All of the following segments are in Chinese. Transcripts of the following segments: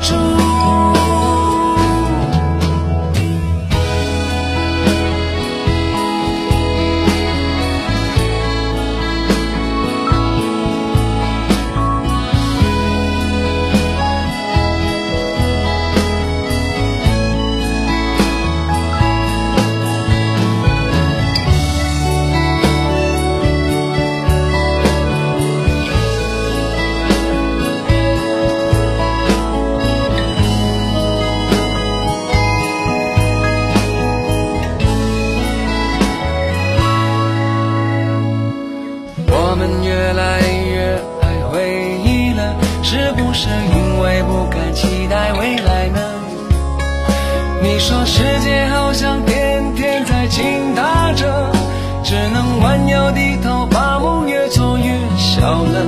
True. 心打着只能弯腰低头把梦越做越小了。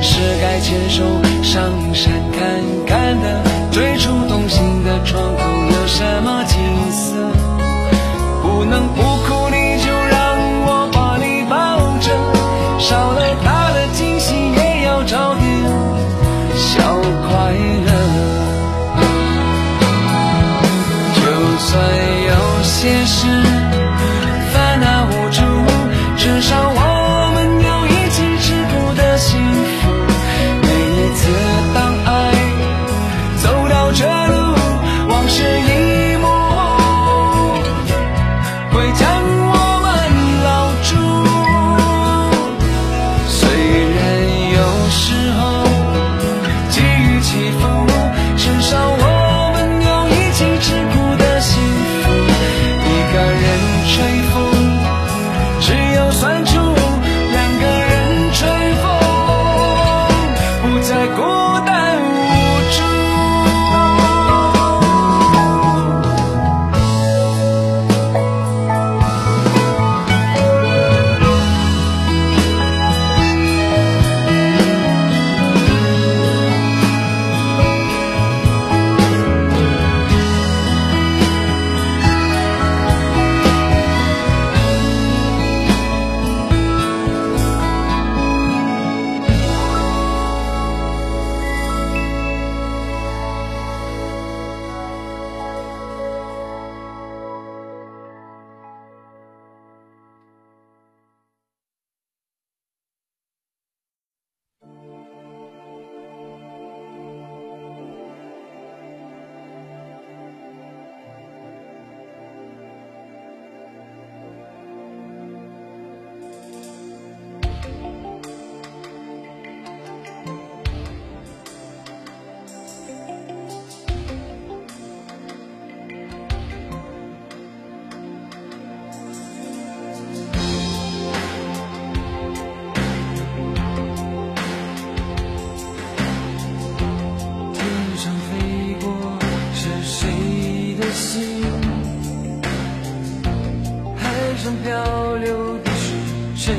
是该牵手上山看看的最初动心的窗口有什么景色？不能不哭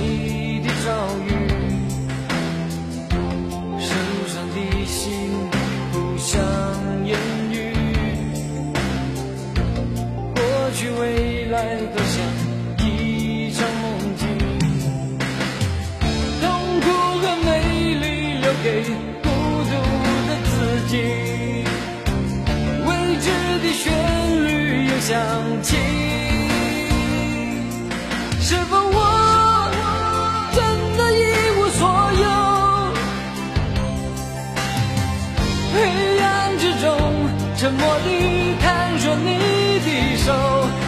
你的遭遇。黑暗之中沉默地探索你的手。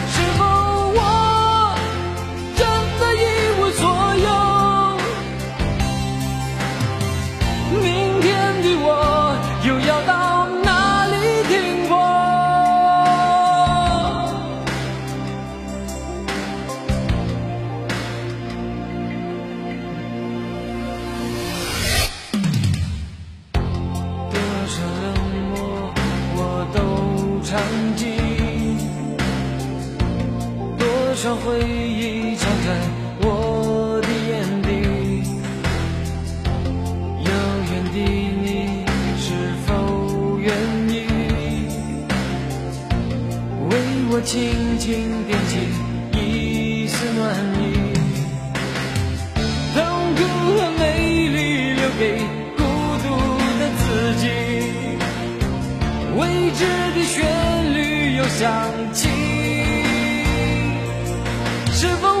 场景，多少回忆藏在我的眼底，遥远的你是否愿意为我轻轻点起一丝暖意？痛苦和美丽留给孤独的自己，未知的玄。又想起是否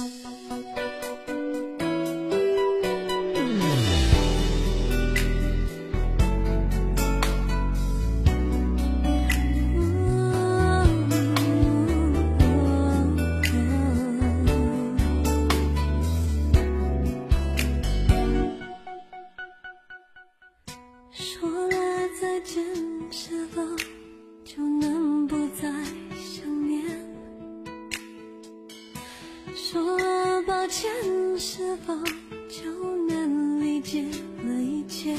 Música 说了抱歉是否就能理解了一切？